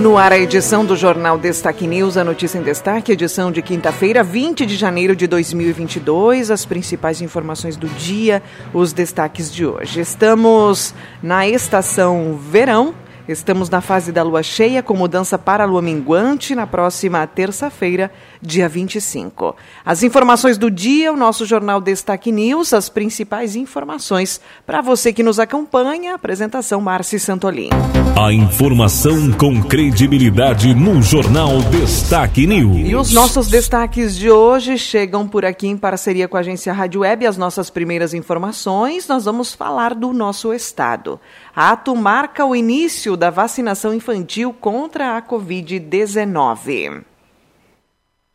No ar, a edição do Jornal Destaque News, a notícia em destaque, edição de quinta-feira, 20 de janeiro de 2022. As principais informações do dia, os destaques de hoje. Estamos na estação verão Estamos na fase da lua cheia com mudança para a lua minguante na próxima terça-feira, dia 25. As informações do dia, o nosso jornal Destaque News, as principais informações para você que nos acompanha. Apresentação Marci Santolin. A informação com credibilidade no jornal Destaque News. E os nossos destaques de hoje chegam por aqui em parceria com a agência Rádio Web. As nossas primeiras informações, nós vamos falar do nosso estado. Ato marca o início da vacinação infantil contra a Covid-19.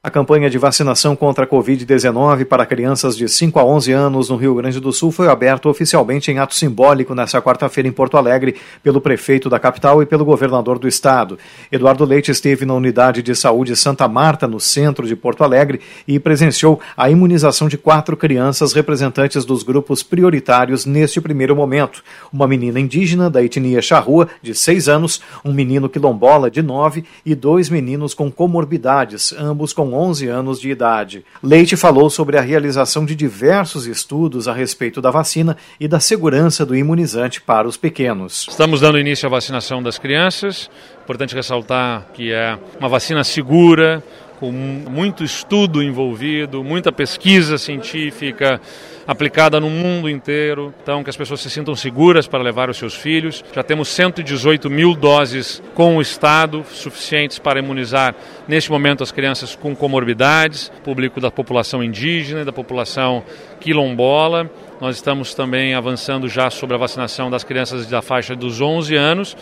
A campanha de vacinação contra a Covid-19 para crianças de 5 a 11 anos no Rio Grande do Sul foi aberta oficialmente em ato simbólico nesta quarta-feira em Porto Alegre pelo prefeito da capital e pelo governador do estado. Eduardo Leite esteve na unidade de saúde Santa Marta, no centro de Porto Alegre, e presenciou a imunização de quatro crianças representantes dos grupos prioritários neste primeiro momento. Uma menina indígena da etnia charrua, de 6 anos, um menino quilombola, de 9 e dois meninos com comorbidades, ambos com 11 anos de idade. Leite falou sobre a realização de diversos estudos a respeito da vacina e da segurança do imunizante para os pequenos. Estamos dando início à vacinação das crianças. Importante ressaltar que é uma vacina segura, com muito estudo envolvido, muita pesquisa científica aplicada no mundo inteiro, então que as pessoas se sintam seguras para levar os seus filhos. Já temos 118 mil doses com o Estado, suficientes para imunizar neste momento as crianças com comorbidades, público da população indígena, da população quilombola. Nós estamos também avançando já sobre a vacinação das crianças da faixa dos 11 anos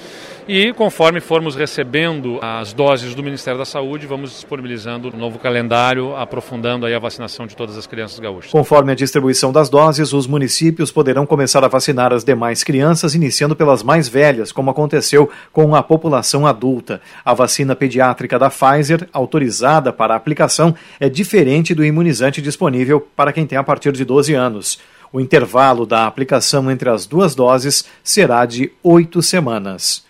e conforme formos recebendo as doses do Ministério da Saúde, vamos disponibilizando um novo calendário, aprofundando aí a vacinação de todas as crianças gaúchas. Conforme a distribuição das doses, os municípios poderão começar a vacinar as demais crianças, iniciando pelas mais velhas, como aconteceu com a população adulta. A vacina pediátrica da Pfizer, autorizada para aplicação, é diferente do imunizante disponível para quem tem a partir de 12 anos. O intervalo da aplicação entre as duas doses será de oito semanas.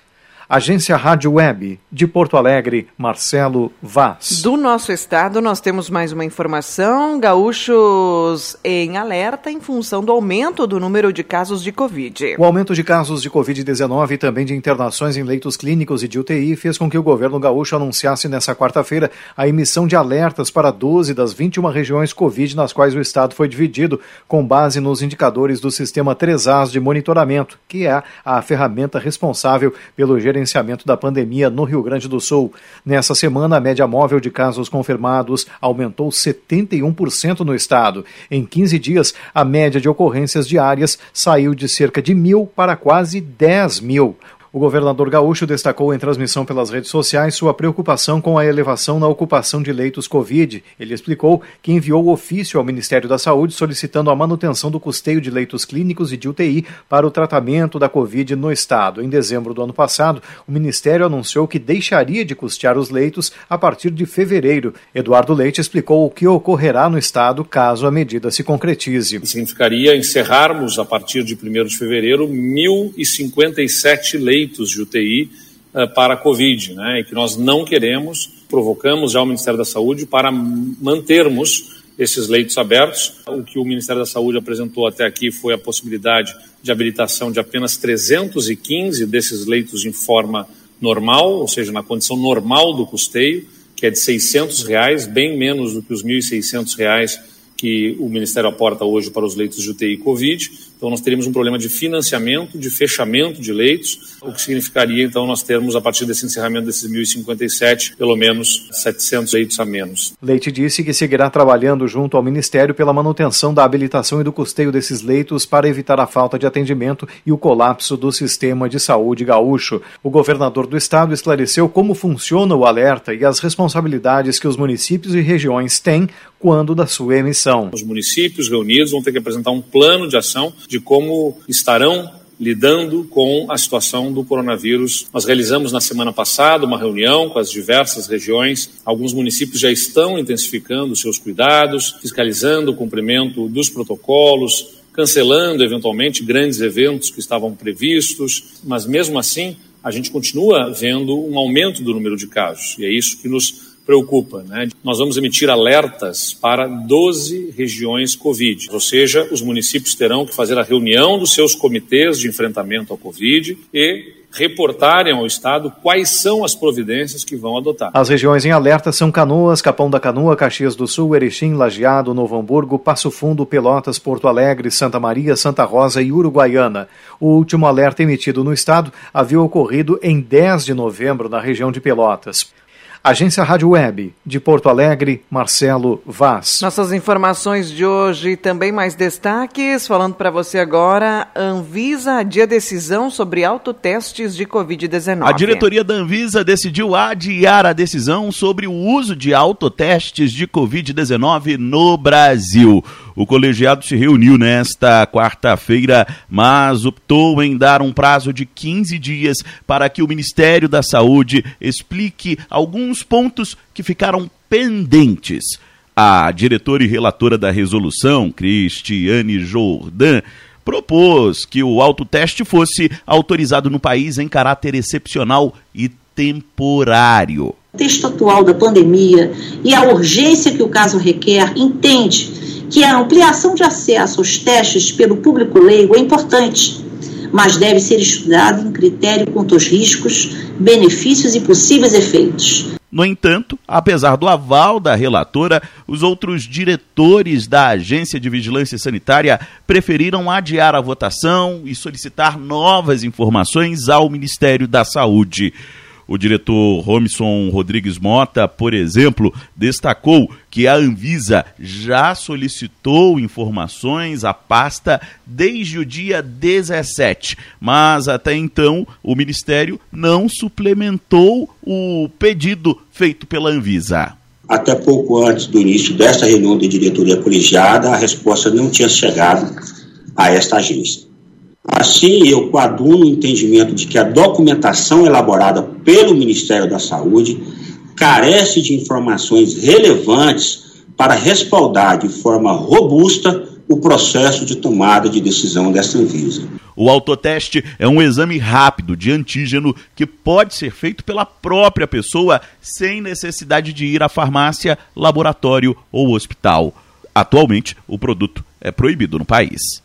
Agência Rádio Web, de Porto Alegre, Marcelo Vaz. Do nosso estado, nós temos mais uma informação: gaúchos em alerta em função do aumento do número de casos de Covid. O aumento de casos de Covid-19 e também de internações em leitos clínicos e de UTI fez com que o governo gaúcho anunciasse nesta quarta-feira a emissão de alertas para 12 das 21 regiões Covid nas quais o estado foi dividido, com base nos indicadores do sistema 3As de monitoramento, que é a ferramenta responsável pelo gerenciamento gerenciamento da pandemia no Rio Grande do Sul. Nessa semana, a média móvel de casos confirmados aumentou 71% no estado. Em 15 dias, a média de ocorrências diárias saiu de cerca de mil para quase 10 mil. O governador gaúcho destacou em transmissão pelas redes sociais sua preocupação com a elevação na ocupação de leitos Covid. Ele explicou que enviou ofício ao Ministério da Saúde solicitando a manutenção do custeio de leitos clínicos e de UTI para o tratamento da Covid no estado. Em dezembro do ano passado, o Ministério anunciou que deixaria de custear os leitos a partir de fevereiro. Eduardo Leite explicou o que ocorrerá no estado caso a medida se concretize. Significaria encerrarmos a partir de 1 de fevereiro 1.057 leitos leitos de UTI eh, para a Covid, né, e que nós não queremos, provocamos já o Ministério da Saúde para mantermos esses leitos abertos. O que o Ministério da Saúde apresentou até aqui foi a possibilidade de habilitação de apenas 315 desses leitos em forma normal, ou seja, na condição normal do custeio, que é de 600 reais, bem menos do que os 1.600 reais que o Ministério aporta hoje para os leitos de UTI Covid. Então, nós teríamos um problema de financiamento, de fechamento de leitos, o que significaria, então, nós termos, a partir desse encerramento desses 1.057, pelo menos 700 leitos a menos. Leite disse que seguirá trabalhando junto ao Ministério pela manutenção da habilitação e do custeio desses leitos para evitar a falta de atendimento e o colapso do sistema de saúde gaúcho. O governador do estado esclareceu como funciona o alerta e as responsabilidades que os municípios e regiões têm quando da sua emissão. Os municípios reunidos vão ter que apresentar um plano de ação de como estarão lidando com a situação do coronavírus. Nós realizamos na semana passada uma reunião com as diversas regiões. Alguns municípios já estão intensificando seus cuidados, fiscalizando o cumprimento dos protocolos, cancelando eventualmente grandes eventos que estavam previstos, mas mesmo assim a gente continua vendo um aumento do número de casos e é isso que nos preocupa. Né? Nós vamos emitir alertas para 12 regiões Covid, ou seja, os municípios terão que fazer a reunião dos seus comitês de enfrentamento ao Covid e reportarem ao Estado quais são as providências que vão adotar. As regiões em alerta são Canoas, Capão da Canoa, Caxias do Sul, Erechim, Lajeado, Novo Hamburgo, Passo Fundo, Pelotas, Porto Alegre, Santa Maria, Santa Rosa e Uruguaiana. O último alerta emitido no estado havia ocorrido em 10 de novembro na região de Pelotas. Agência Rádio Web, de Porto Alegre, Marcelo Vaz. Nossas informações de hoje também mais destaques. Falando para você agora, Anvisa adia decisão sobre autotestes de Covid-19. A diretoria da Anvisa decidiu adiar a decisão sobre o uso de autotestes de Covid-19 no Brasil. O colegiado se reuniu nesta quarta-feira, mas optou em dar um prazo de 15 dias para que o Ministério da Saúde explique alguns pontos que ficaram pendentes. A diretora e relatora da resolução, Cristiane Jordan, propôs que o autoteste fosse autorizado no país em caráter excepcional e temporário. O texto atual da pandemia e a urgência que o caso requer entende que a ampliação de acesso aos testes pelo público leigo é importante, mas deve ser estudado em critério quanto aos riscos, benefícios e possíveis efeitos. No entanto, apesar do aval da relatora, os outros diretores da Agência de Vigilância Sanitária preferiram adiar a votação e solicitar novas informações ao Ministério da Saúde. O diretor Romson Rodrigues Mota, por exemplo, destacou que a Anvisa já solicitou informações à pasta desde o dia 17, mas até então o Ministério não suplementou o pedido feito pela Anvisa. Até pouco antes do início desta reunião de diretoria colegiada, a resposta não tinha chegado a esta agência. Assim, eu coaduno o entendimento de que a documentação elaborada pelo Ministério da Saúde carece de informações relevantes para respaldar de forma robusta o processo de tomada de decisão desta Anvisa. O autoteste é um exame rápido de antígeno que pode ser feito pela própria pessoa sem necessidade de ir à farmácia, laboratório ou hospital. Atualmente, o produto é proibido no país.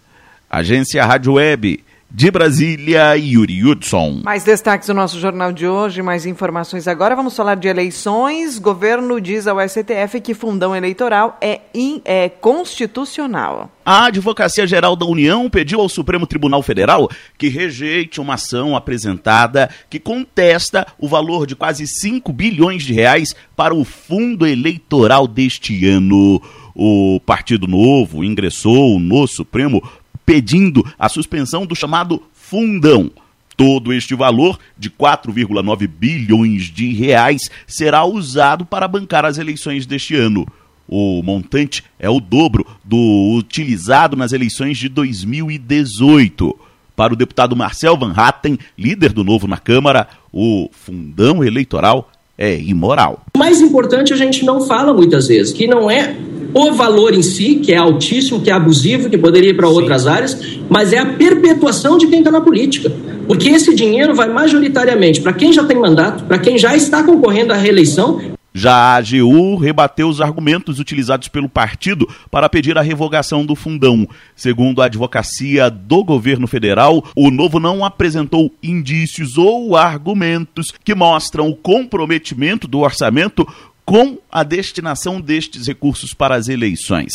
Agência Rádio Web. De Brasília, Yuri Hudson. Mais destaques do nosso jornal de hoje, mais informações agora. Vamos falar de eleições. Governo diz ao STF que fundão eleitoral é, in, é constitucional. A Advocacia Geral da União pediu ao Supremo Tribunal Federal que rejeite uma ação apresentada que contesta o valor de quase 5 bilhões de reais para o fundo eleitoral deste ano. O Partido Novo ingressou no Supremo pedindo a suspensão do chamado fundão. Todo este valor, de 4,9 bilhões de reais, será usado para bancar as eleições deste ano. O montante é o dobro do utilizado nas eleições de 2018. Para o deputado Marcel Van Hatten, líder do Novo na Câmara, o fundão eleitoral é imoral. O mais importante a gente não fala muitas vezes, que não é o valor em si, que é altíssimo, que é abusivo, que poderia ir para outras áreas, mas é a perpetuação de quem está na política. Porque esse dinheiro vai majoritariamente para quem já tem mandato, para quem já está concorrendo à reeleição. Já a AGU rebateu os argumentos utilizados pelo partido para pedir a revogação do fundão. Segundo a advocacia do governo federal, o novo não apresentou indícios ou argumentos que mostram o comprometimento do orçamento com a destinação destes recursos para as eleições.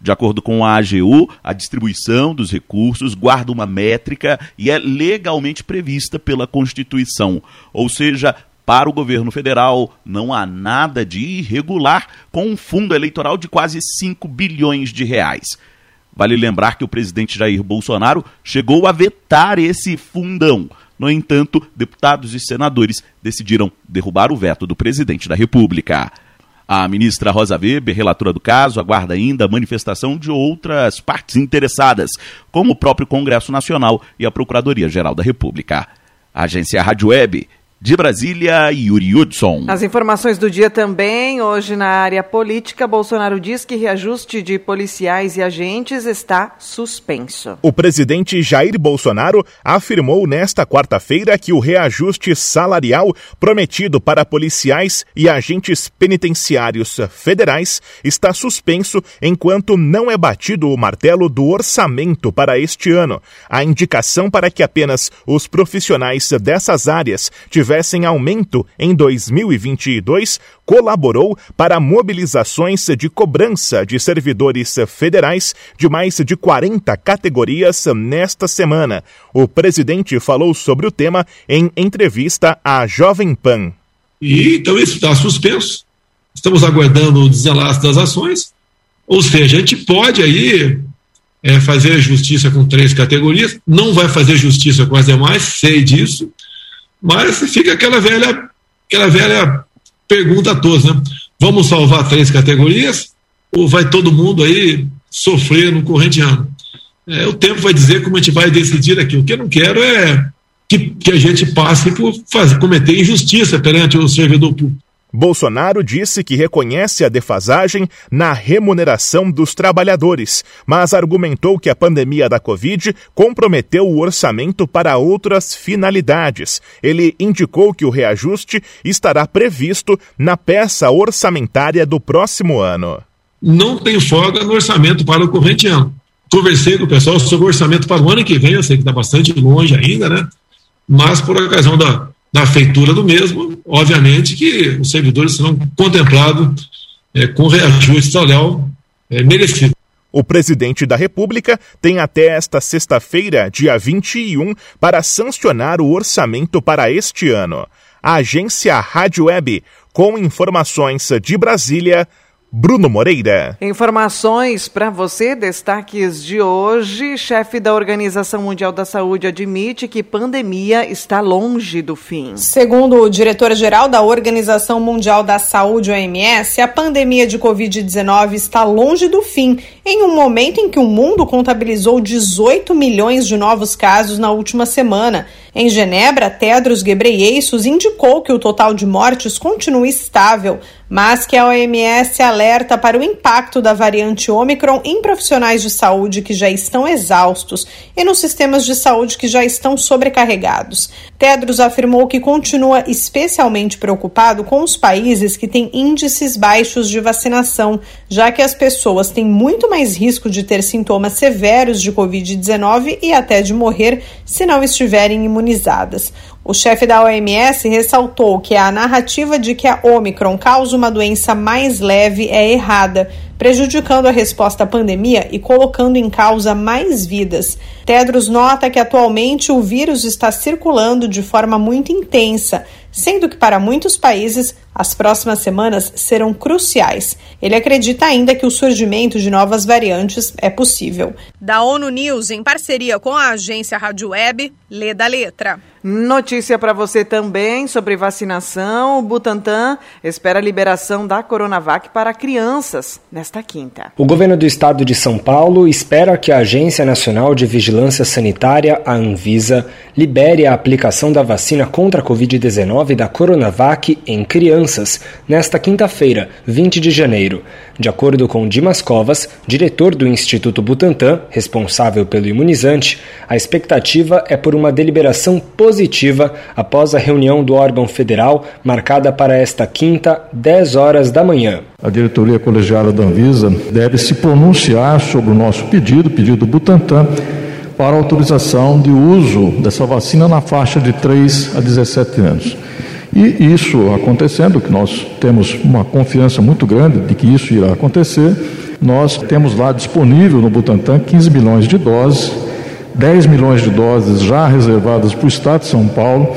De acordo com a AGU, a distribuição dos recursos guarda uma métrica e é legalmente prevista pela Constituição. Ou seja, para o governo federal, não há nada de irregular com um fundo eleitoral de quase 5 bilhões de reais. Vale lembrar que o presidente Jair Bolsonaro chegou a vetar esse fundão. No entanto, deputados e senadores decidiram derrubar o veto do presidente da República. A ministra Rosa Weber, relatora do caso, aguarda ainda a manifestação de outras partes interessadas, como o próprio Congresso Nacional e a Procuradoria-Geral da República. Agência Rádio Web de Brasília, Yuri Hudson. As informações do dia também. Hoje, na área política, Bolsonaro diz que reajuste de policiais e agentes está suspenso. O presidente Jair Bolsonaro afirmou nesta quarta-feira que o reajuste salarial prometido para policiais e agentes penitenciários federais está suspenso enquanto não é batido o martelo do orçamento para este ano. A indicação para que apenas os profissionais dessas áreas tivessem aumento em 2022, colaborou para mobilizações de cobrança de servidores federais de mais de 40 categorias nesta semana. O presidente falou sobre o tema em entrevista à Jovem Pan. E, então isso está suspenso. Estamos aguardando o desenlace das ações. Ou seja, a gente pode aí é, fazer justiça com três categorias, não vai fazer justiça com as demais, sei disso, mas fica aquela velha, aquela velha pergunta a todos, né? Vamos salvar três categorias ou vai todo mundo aí sofrer no corrente ano? É, o tempo vai dizer como a gente vai decidir aqui. O que eu não quero é que, que a gente passe por fazer, cometer injustiça perante o servidor público. Bolsonaro disse que reconhece a defasagem na remuneração dos trabalhadores, mas argumentou que a pandemia da Covid comprometeu o orçamento para outras finalidades. Ele indicou que o reajuste estará previsto na peça orçamentária do próximo ano. Não tem folga no orçamento para o corrente ano. Conversei com o pessoal sobre o orçamento para o ano que vem, eu sei que está bastante longe ainda, né? Mas por ocasião da, da feitura do mesmo, obviamente que os servidores serão contemplados é, com reajuste salarial é, merecido. O presidente da República tem até esta sexta-feira, dia 21, para sancionar o orçamento para este ano. A agência Rádio Web, com informações de Brasília, Bruno Moreira. Informações para você, destaques de hoje. Chefe da Organização Mundial da Saúde admite que pandemia está longe do fim. Segundo o diretor-geral da Organização Mundial da Saúde, OMS, a pandemia de Covid-19 está longe do fim, em um momento em que o mundo contabilizou 18 milhões de novos casos na última semana. Em Genebra, Tedros Ghebreyesus indicou que o total de mortes continua estável, mas que a OMS alerta para o impacto da variante Omicron em profissionais de saúde que já estão exaustos e nos sistemas de saúde que já estão sobrecarregados. Tedros afirmou que continua especialmente preocupado com os países que têm índices baixos de vacinação, já que as pessoas têm muito mais risco de ter sintomas severos de Covid-19 e até de morrer se não estiverem imunizadas. O chefe da OMS ressaltou que a narrativa de que a Omicron causa uma doença mais leve é errada, prejudicando a resposta à pandemia e colocando em causa mais vidas. Tedros nota que atualmente o vírus está circulando de forma muito intensa, sendo que para muitos países as próximas semanas serão cruciais. Ele acredita ainda que o surgimento de novas variantes é possível. Da ONU News, em parceria com a agência Rádio Web, lê da letra. Notícia para você também sobre vacinação. O Butantan espera a liberação da Coronavac para crianças nesta quinta. O governo do estado de São Paulo espera que a Agência Nacional de Vigilância Sanitária, a Anvisa, libere a aplicação da vacina contra a Covid-19 da Coronavac em crianças nesta quinta-feira, 20 de janeiro. De acordo com Dimas Covas, diretor do Instituto Butantan, responsável pelo imunizante, a expectativa é por uma deliberação positiva após a reunião do órgão federal marcada para esta quinta, 10 horas da manhã. A diretoria colegiada da Anvisa deve se pronunciar sobre o nosso pedido, pedido do Butantan, para autorização de uso dessa vacina na faixa de 3 a 17 anos. E isso acontecendo, que nós temos uma confiança muito grande de que isso irá acontecer, nós temos lá disponível no Butantan 15 milhões de doses, 10 milhões de doses já reservadas para o Estado de São Paulo,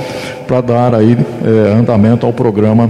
para dar aí é, andamento ao programa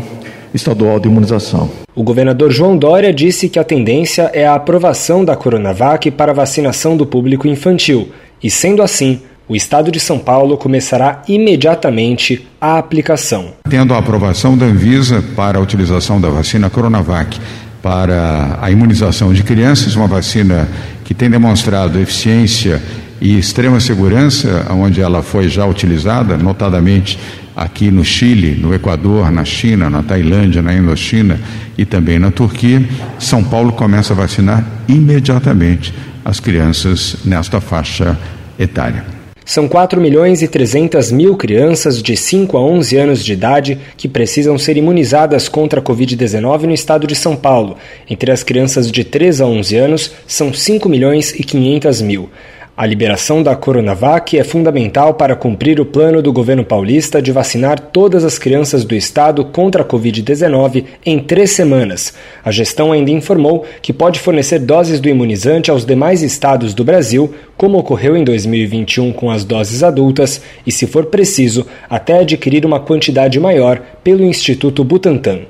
estadual de imunização. O governador João Dória disse que a tendência é a aprovação da Coronavac para vacinação do público infantil e, sendo assim, O estado de São Paulo começará imediatamente a aplicação. Tendo a aprovação da Anvisa para a utilização da vacina Coronavac para a imunização de crianças, uma vacina que tem demonstrado eficiência e extrema segurança, onde ela foi já utilizada, notadamente aqui no Chile, no Equador, na China, na Tailândia, na Indochina e também na Turquia, São Paulo começa a vacinar imediatamente as crianças nesta faixa etária. São 4 milhões e 300 mil crianças de 5 a 11 anos de idade que precisam ser imunizadas contra a Covid-19 no estado de São Paulo. Entre as crianças de 3 a 11 anos, são 5 milhões e 500 mil. A liberação da Coronavac é fundamental para cumprir o plano do governo paulista de vacinar todas as crianças do estado contra a Covid-19 em três semanas. A gestão ainda informou que pode fornecer doses do imunizante aos demais estados do Brasil, como ocorreu em 2021 com as doses adultas, e, se for preciso, até adquirir uma quantidade maior pelo Instituto Butantan.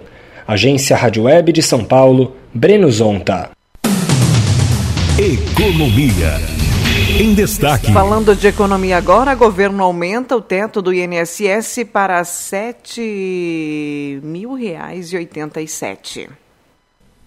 Agência Rádio Web de São Paulo, Breno Zonta. Economia. Em destaque. Falando de economia agora, governo aumenta o teto do INSS para R$ 7.000,87.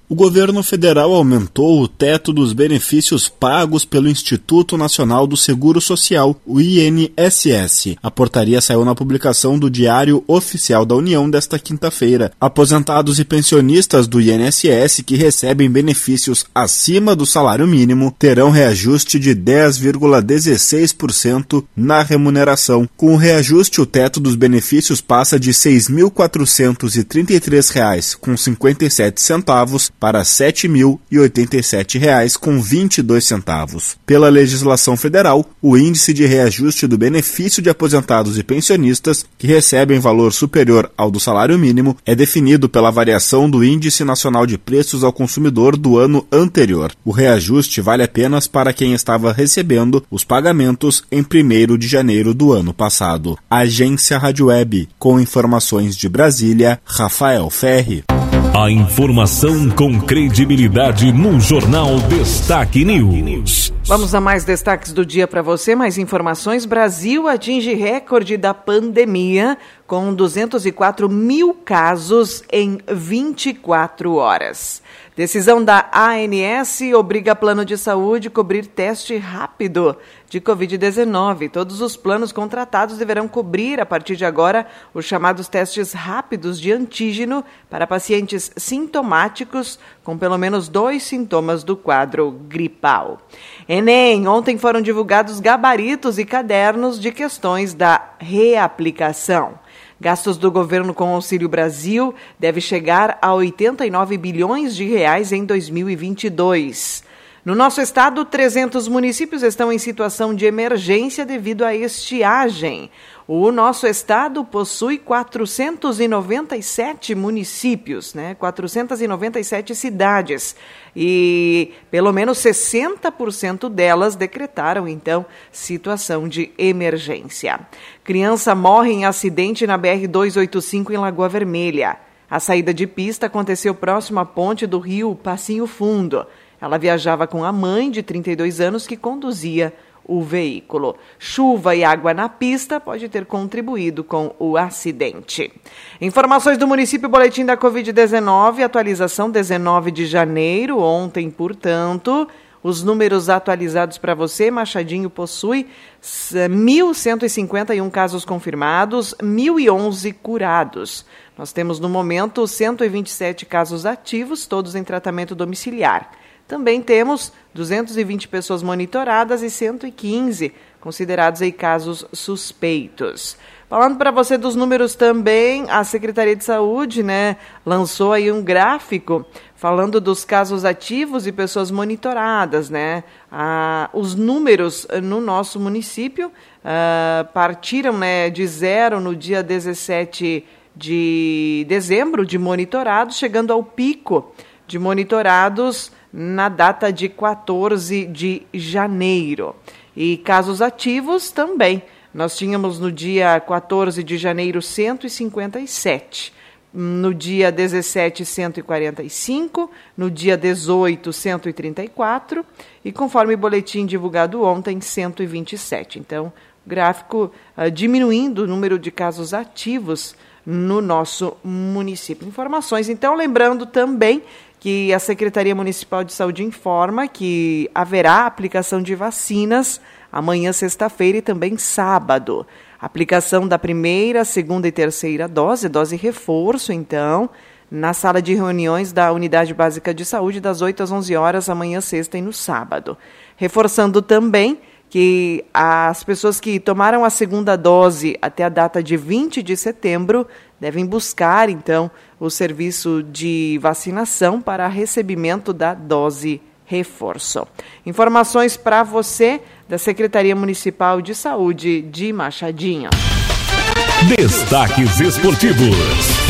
O governo federal aumentou o teto dos benefícios pagos pelo Instituto Nacional do Seguro Social, o INSS. A portaria saiu na publicação do Diário Oficial da União desta quinta-feira. Aposentados e pensionistas do INSS que recebem benefícios acima do salário mínimo terão reajuste de 10,16% na remuneração. Com o reajuste, o teto dos benefícios passa de R$ 6.433,57 para R$ 7.087,22. Pela legislação federal, o índice de reajuste do benefício de aposentados e pensionistas que recebem valor superior ao do salário mínimo é definido pela variação do Índice Nacional de Preços ao Consumidor do ano anterior. O reajuste vale apenas para quem estava recebendo os pagamentos em 1 de janeiro do ano passado. Agência Rádio Web, com informações de Brasília, Rafael Ferri. A informação com credibilidade no Jornal Destaque News. Vamos a mais destaques do dia para você. Mais informações. Brasil atinge recorde da pandemia com 204 mil casos em 24 horas. Decisão da ANS obriga plano de saúde cobrir teste rápido de Covid-19. Todos os planos contratados deverão cobrir, a partir de agora, os chamados testes rápidos de antígeno para pacientes sintomáticos com pelo menos dois sintomas do quadro gripal. Enem, ontem foram divulgados gabaritos e cadernos de questões da reaplicação. Gastos do governo com Auxílio Brasil deve chegar a 89 bilhões de reais em 2022. No nosso estado, 300 municípios estão em situação de emergência devido à estiagem. O nosso estado possui 497 municípios, né? 497 cidades. E pelo menos 60% delas decretaram, então, situação de emergência. Criança morre em acidente na BR-285 em Lagoa Vermelha. A saída de pista aconteceu próximo à ponte do rio Passinho Fundo. Ela viajava com a mãe, de 32 anos, que conduzia o veículo. Chuva e água na pista pode ter contribuído com o acidente. Informações do município Boletim da Covid-19, atualização 19 de janeiro, ontem, portanto. Os números atualizados para você, Machadinho possui 1.151 casos confirmados, 1.011 curados. Nós temos no momento 127 casos ativos, todos em tratamento domiciliar. Também temos 220 pessoas monitoradas e 115 considerados aí casos suspeitos. Falando para você dos números também, a Secretaria de Saúde, né, lançou aí um gráfico falando dos casos ativos e pessoas monitoradas, né? Ah, os números no nosso município ah, partiram, né, de zero no dia 17 de dezembro de monitorados, chegando ao pico de monitorados na data de 14 de janeiro. E casos ativos também. Nós tínhamos no dia 14 de janeiro 157, no dia 17 145, no dia 18 134 e conforme o boletim divulgado ontem 127. Então, gráfico uh, diminuindo o número de casos ativos no nosso município. Informações, então, lembrando também que a Secretaria Municipal de Saúde informa que haverá aplicação de vacinas amanhã, sexta-feira e também sábado. Aplicação da primeira, segunda e terceira dose, dose reforço, então, na sala de reuniões da Unidade Básica de Saúde, das 8 às 11 horas, amanhã, sexta e no sábado. Reforçando também que as pessoas que tomaram a segunda dose até a data de 20 de setembro devem buscar, então, o serviço de vacinação para recebimento da dose reforço. Informações para você da Secretaria Municipal de Saúde de Machadinho. Destaques esportivos.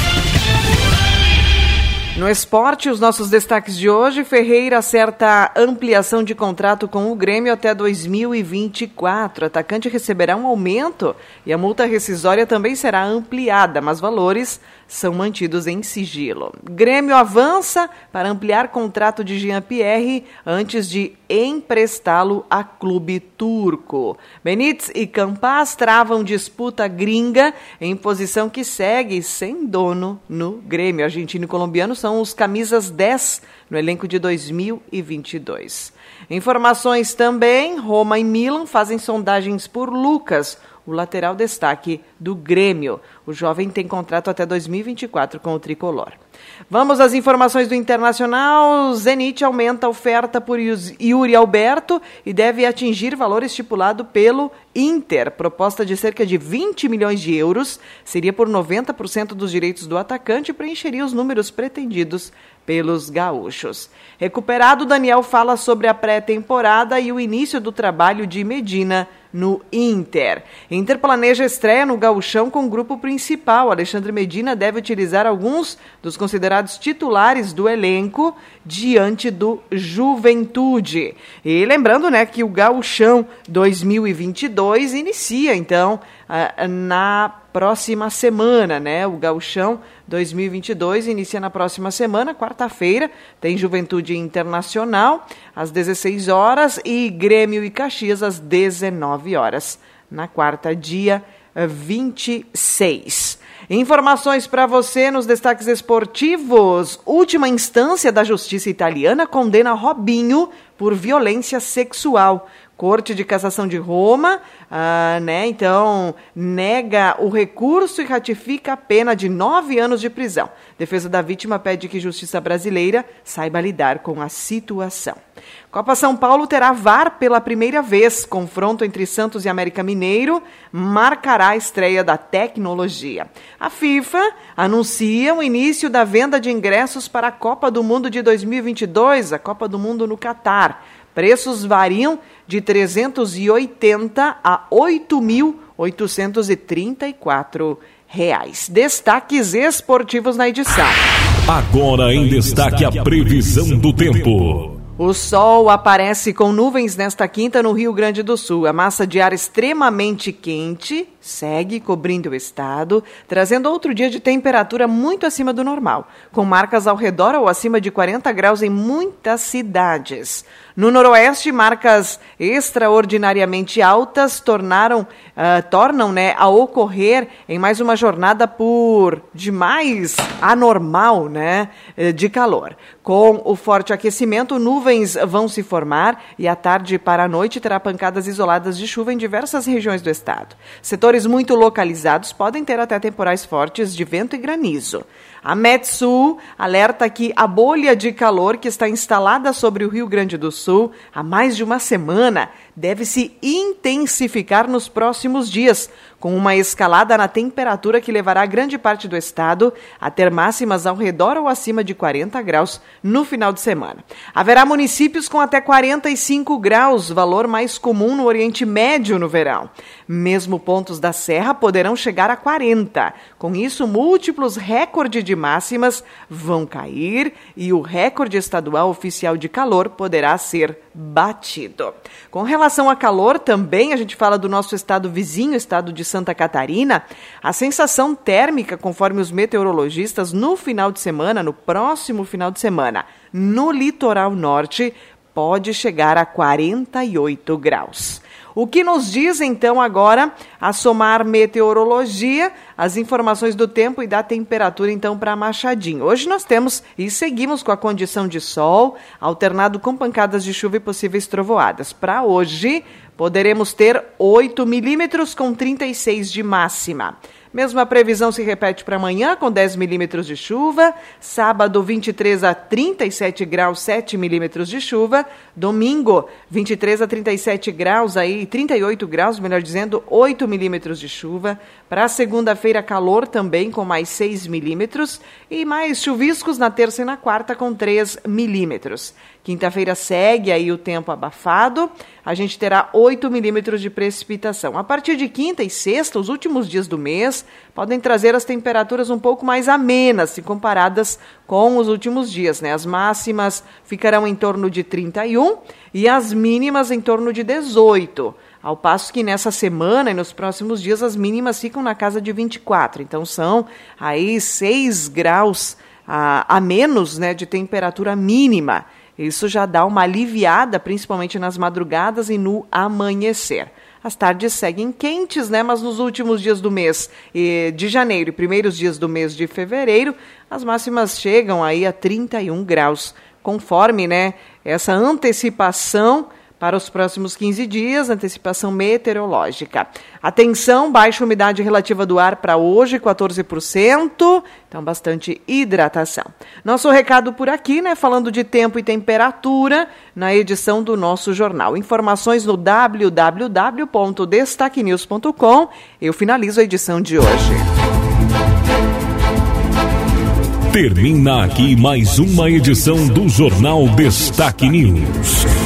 No esporte, os nossos destaques de hoje: Ferreira acerta ampliação de contrato com o Grêmio até 2024. O atacante receberá um aumento e a multa rescisória também será ampliada, mas valores são mantidos em sigilo. Grêmio avança para ampliar contrato de Jean-Pierre antes de emprestá-lo a clube turco. Benítez e Campas travam disputa gringa em posição que segue sem dono no Grêmio. Argentino e colombiano são os camisas 10 no elenco de 2022. Informações também: Roma e Milan fazem sondagens por Lucas o lateral destaque do Grêmio. O jovem tem contrato até 2024 com o tricolor. Vamos às informações do Internacional. Zenit aumenta a oferta por Yuri Alberto e deve atingir valor estipulado pelo Inter. Proposta de cerca de 20 milhões de euros seria por 90% dos direitos do atacante e preencheria os números pretendidos pelos gaúchos. Recuperado, Daniel fala sobre a pré-temporada e o início do trabalho de Medina no Inter. Inter planeja estreia no gauchão com o grupo principal. Alexandre Medina deve utilizar alguns dos considerados titulares do elenco diante do Juventude. E lembrando, né, que o gauchão 2022 inicia então na próxima semana, né? O Gauchão 2022 inicia na próxima semana, quarta-feira, tem Juventude Internacional às 16 horas e Grêmio e Caxias às 19 horas, na quarta, dia 26. Informações para você nos destaques esportivos. Última instância da justiça italiana condena Robinho por violência sexual. Corte de Cassação de Roma, ah, né, então, nega o recurso e ratifica a pena de nove anos de prisão. Defesa da vítima pede que Justiça Brasileira saiba lidar com a situação. Copa São Paulo terá VAR pela primeira vez. Confronto entre Santos e América Mineiro marcará a estreia da tecnologia. A FIFA anuncia o início da venda de ingressos para a Copa do Mundo de 2022, a Copa do Mundo no Catar. Preços variam de 380 a 8.834 reais. Destaques esportivos na edição. Agora em destaque a previsão do tempo. O sol aparece com nuvens nesta quinta no Rio Grande do Sul. A massa de ar extremamente quente segue cobrindo o estado, trazendo outro dia de temperatura muito acima do normal, com marcas ao redor ou acima de 40 graus em muitas cidades. No noroeste, marcas extraordinariamente altas tornaram, uh, tornam né, a ocorrer em mais uma jornada por demais anormal né, eh, de calor. Com o forte aquecimento, nuvens vão se formar e à tarde para a noite terá pancadas isoladas de chuva em diversas regiões do estado. Setores Setores muito localizados podem ter até temporais fortes de vento e granizo. A Metsul alerta que a bolha de calor que está instalada sobre o Rio Grande do Sul há mais de uma semana deve se intensificar nos próximos dias, com uma escalada na temperatura que levará grande parte do estado a ter máximas ao redor ou acima de 40 graus no final de semana. Haverá municípios com até 45 graus, valor mais comum no Oriente Médio no verão. Mesmo pontos da Serra poderão chegar a 40. Com isso, múltiplos recordes de máximas vão cair e o recorde estadual oficial de calor poderá ser batido. Com relação a calor, também a gente fala do nosso estado vizinho, estado de Santa Catarina. A sensação térmica, conforme os meteorologistas, no final de semana, no próximo final de semana, no litoral norte, pode chegar a 48 graus. O que nos diz então agora a somar meteorologia, as informações do tempo e da temperatura então para Machadinho. Hoje nós temos e seguimos com a condição de sol, alternado com pancadas de chuva e possíveis trovoadas. Para hoje, poderemos ter 8 milímetros com 36 de máxima. Mesma previsão se repete para amanhã, com 10 milímetros de chuva. Sábado, 23 a 37 graus, 7 milímetros de chuva. Domingo, 23 a 37 graus, aí 38 graus, melhor dizendo, 8 milímetros de chuva. Para segunda-feira, calor também, com mais 6 milímetros. E mais chuviscos na terça e na quarta, com 3 milímetros. Quinta-feira segue aí o tempo abafado. A gente terá 8 milímetros de precipitação. A partir de quinta e sexta, os últimos dias do mês, podem trazer as temperaturas um pouco mais amenas, se comparadas com os últimos dias. Né? As máximas ficarão em torno de 31 e as mínimas em torno de 18. Ao passo que nessa semana e nos próximos dias as mínimas ficam na casa de 24. Então são aí 6 graus a, a menos né, de temperatura mínima. Isso já dá uma aliviada, principalmente nas madrugadas e no amanhecer. As tardes seguem quentes, né? Mas nos últimos dias do mês de janeiro e primeiros dias do mês de fevereiro, as máximas chegam aí a 31 graus, conforme, né, essa antecipação para os próximos 15 dias, antecipação meteorológica. Atenção, baixa umidade relativa do ar para hoje, 14%, então bastante hidratação. Nosso recado por aqui, né, falando de tempo e temperatura, na edição do nosso jornal. Informações no www.destaquenews.com. Eu finalizo a edição de hoje. Termina aqui mais uma edição do Jornal Destaque News.